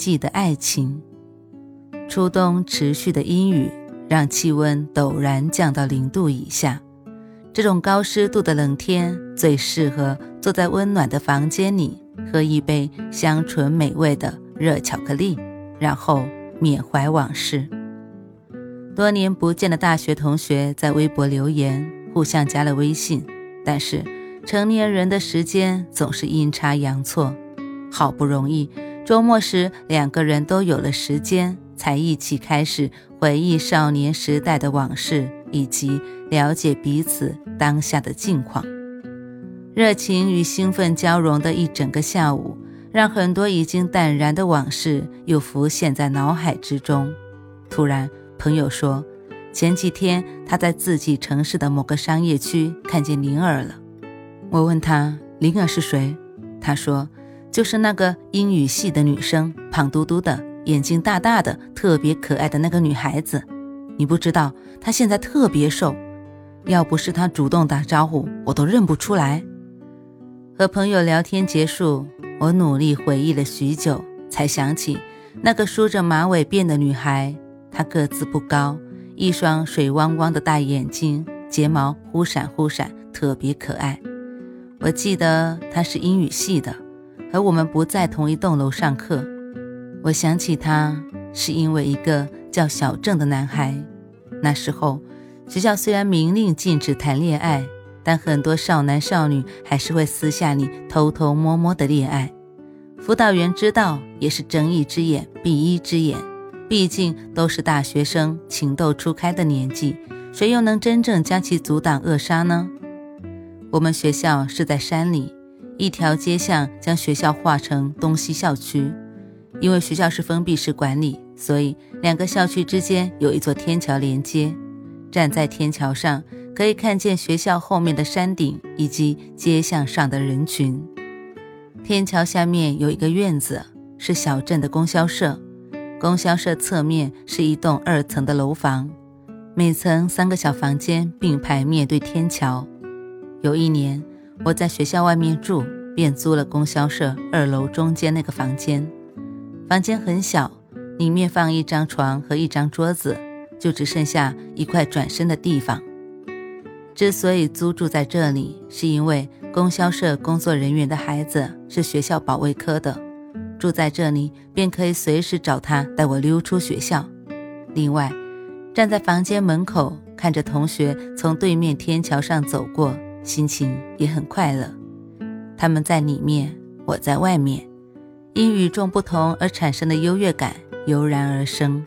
毕业季的爱情，初冬持续的阴雨让气温陡然降到零度以下。这种高湿度的冷天，最适合坐在温暖的房间里，喝一杯香醇美味的热巧克力，然后缅怀往事。多年不见的大学同学在微博留言，互相加了微信，但是成年人的时间总是阴差阳错，好不容易。周末时，两个人都有了时间，才一起开始回忆少年时代的往事，以及了解彼此当下的近况。热情与兴奋交融的一整个下午，让很多已经淡然的往事又浮现在脑海之中。突然，朋友说，前几天他在自己城市的某个商业区看见灵儿了。我问他，灵儿是谁？他说。就是那个英语系的女生，胖嘟嘟的，眼睛大大的，特别可爱的那个女孩子。你不知道，她现在特别瘦，要不是她主动打招呼，我都认不出来。和朋友聊天结束，我努力回忆了许久，才想起那个梳着马尾辫的女孩。她个子不高，一双水汪汪的大眼睛，睫毛忽闪忽闪，特别可爱。我记得她是英语系的。而我们不在同一栋楼上课，我想起他是因为一个叫小郑的男孩。那时候学校虽然明令禁止谈恋爱，但很多少男少女还是会私下里偷偷摸摸的恋爱。辅导员知道也是睁一只眼闭一只眼，毕竟都是大学生，情窦初开的年纪，谁又能真正将其阻挡扼杀呢？我们学校是在山里。一条街巷将学校划成东西校区，因为学校是封闭式管理，所以两个校区之间有一座天桥连接。站在天桥上，可以看见学校后面的山顶以及街巷上的人群。天桥下面有一个院子，是小镇的供销社。供销社侧面是一栋二层的楼房，每层三个小房间并排面对天桥。有一年。我在学校外面住，便租了供销社二楼中间那个房间。房间很小，里面放一张床和一张桌子，就只剩下一块转身的地方。之所以租住在这里，是因为供销社工作人员的孩子是学校保卫科的，住在这里便可以随时找他带我溜出学校。另外，站在房间门口看着同学从对面天桥上走过。心情也很快乐，他们在里面，我在外面，因与众不同而产生的优越感油然而生。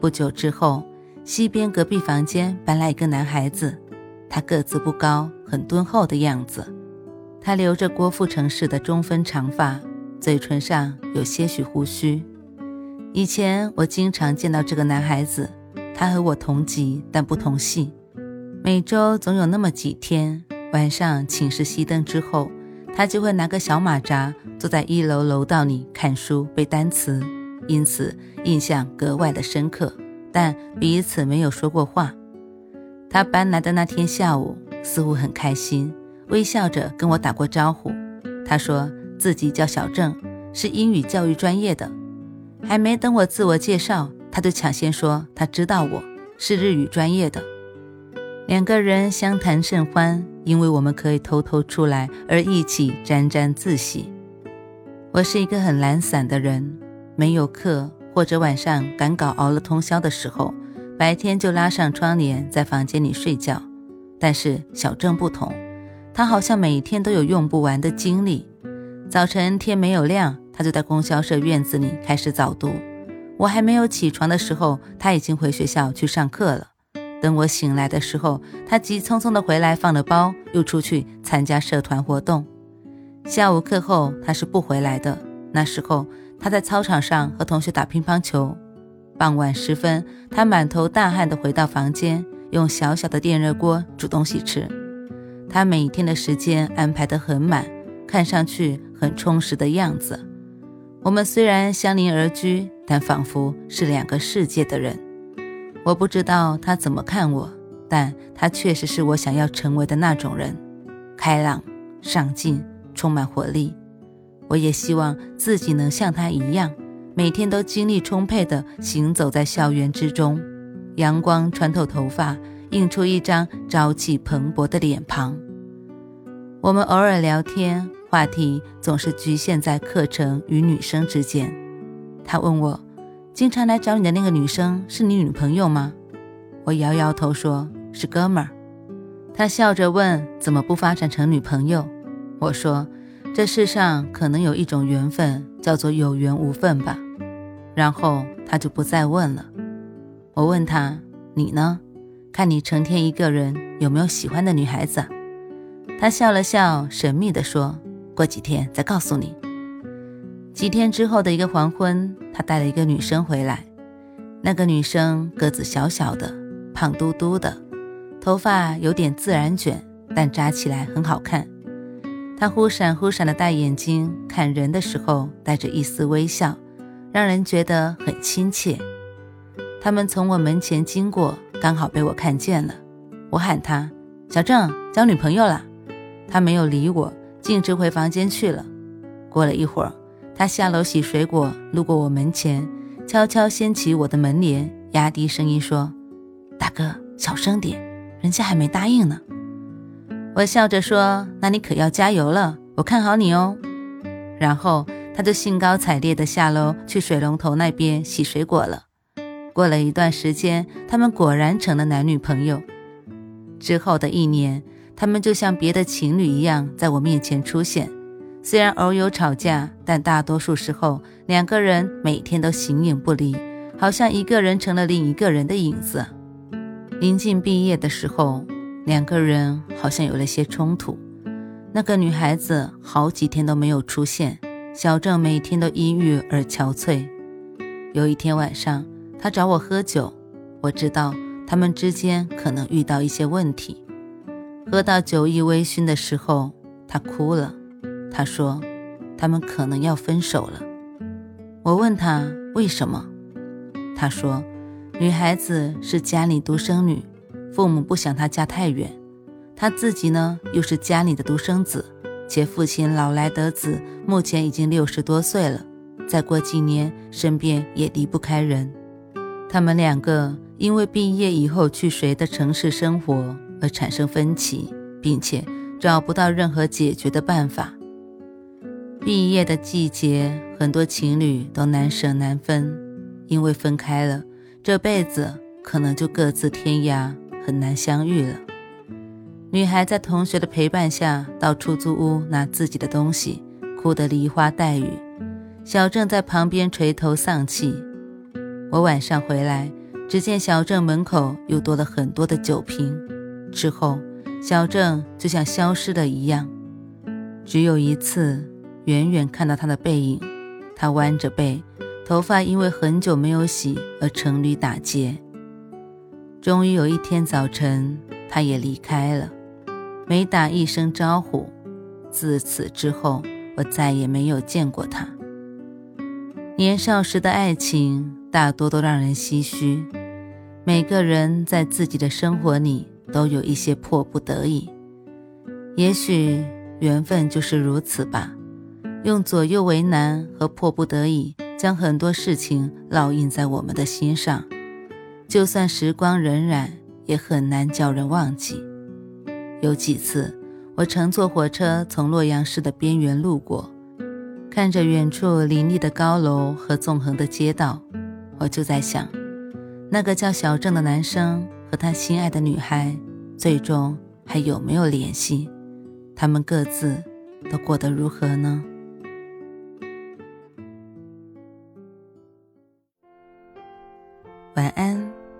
不久之后，西边隔壁房间搬来一个男孩子，他个子不高，很敦厚的样子。他留着郭富城式的中分长发，嘴唇上有些许胡须。以前我经常见到这个男孩子，他和我同级，但不同系。每周总有那么几天，晚上寝室熄灯之后，他就会拿个小马扎，坐在一楼楼道里看书背单词，因此印象格外的深刻。但彼此没有说过话。他搬来的那天下午，似乎很开心，微笑着跟我打过招呼。他说自己叫小郑，是英语教育专业的。还没等我自我介绍，他就抢先说他知道我是日语专业的。两个人相谈甚欢，因为我们可以偷偷出来而一起沾沾自喜。我是一个很懒散的人，没有课或者晚上赶稿熬了通宵的时候，白天就拉上窗帘在房间里睡觉。但是小郑不同，他好像每天都有用不完的精力。早晨天没有亮，他就在供销社院子里开始早读。我还没有起床的时候，他已经回学校去上课了。等我醒来的时候，他急匆匆地回来，放了包，又出去参加社团活动。下午课后，他是不回来的。那时候，他在操场上和同学打乒乓球。傍晚时分，他满头大汗地回到房间，用小小的电热锅煮东西吃。他每天的时间安排得很满，看上去很充实的样子。我们虽然相邻而居，但仿佛是两个世界的人。我不知道他怎么看我，但他确实是我想要成为的那种人：开朗、上进、充满活力。我也希望自己能像他一样。每天都精力充沛地行走在校园之中，阳光穿透头发，映出一张朝气蓬勃的脸庞。我们偶尔聊天，话题总是局限在课程与女生之间。他问我：“经常来找你的那个女生是你女朋友吗？”我摇摇头说：“是哥们儿。”他笑着问：“怎么不发展成女朋友？”我说：“这世上可能有一种缘分，叫做有缘无分吧。”然后他就不再问了。我问他：“你呢？看你成天一个人，有没有喜欢的女孩子？”他笑了笑，神秘地说：“过几天再告诉你。”几天之后的一个黄昏，他带了一个女生回来。那个女生个子小小的，胖嘟嘟的，头发有点自然卷，但扎起来很好看。她忽闪忽闪的大眼睛，看人的时候带着一丝微笑。让人觉得很亲切。他们从我门前经过，刚好被我看见了。我喊他：“小郑交女朋友了。”他没有理我，径直回房间去了。过了一会儿，他下楼洗水果，路过我门前，悄悄掀起我的门帘，压低声音说：“大哥，小声点，人家还没答应呢。”我笑着说：“那你可要加油了，我看好你哦。”然后。他就兴高采烈地下楼去水龙头那边洗水果了。过了一段时间，他们果然成了男女朋友。之后的一年，他们就像别的情侣一样在我面前出现。虽然偶有吵架，但大多数时候两个人每天都形影不离，好像一个人成了另一个人的影子。临近毕业的时候，两个人好像有了些冲突。那个女孩子好几天都没有出现。小郑每天都阴郁而憔悴。有一天晚上，他找我喝酒，我知道他们之间可能遇到一些问题。喝到酒意微醺的时候，他哭了。他说：“他们可能要分手了。”我问他为什么，他说：“女孩子是家里独生女，父母不想她嫁太远，她自己呢又是家里的独生子。”且父亲老来得子，目前已经六十多岁了，再过几年身边也离不开人。他们两个因为毕业以后去谁的城市生活而产生分歧，并且找不到任何解决的办法。毕业的季节，很多情侣都难舍难分，因为分开了，这辈子可能就各自天涯，很难相遇了。女孩在同学的陪伴下到出租屋拿自己的东西，哭得梨花带雨。小郑在旁边垂头丧气。我晚上回来，只见小郑门口又多了很多的酒瓶。之后，小郑就像消失了一样。只有一次，远远看到他的背影，他弯着背，头发因为很久没有洗而成缕打结。终于有一天早晨，他也离开了。没打一声招呼，自此之后，我再也没有见过他。年少时的爱情大多都让人唏嘘，每个人在自己的生活里都有一些迫不得已。也许缘分就是如此吧，用左右为难和迫不得已，将很多事情烙印在我们的心上，就算时光荏苒，也很难叫人忘记。有几次，我乘坐火车从洛阳市的边缘路过，看着远处林立的高楼和纵横的街道，我就在想，那个叫小郑的男生和他心爱的女孩，最终还有没有联系？他们各自都过得如何呢？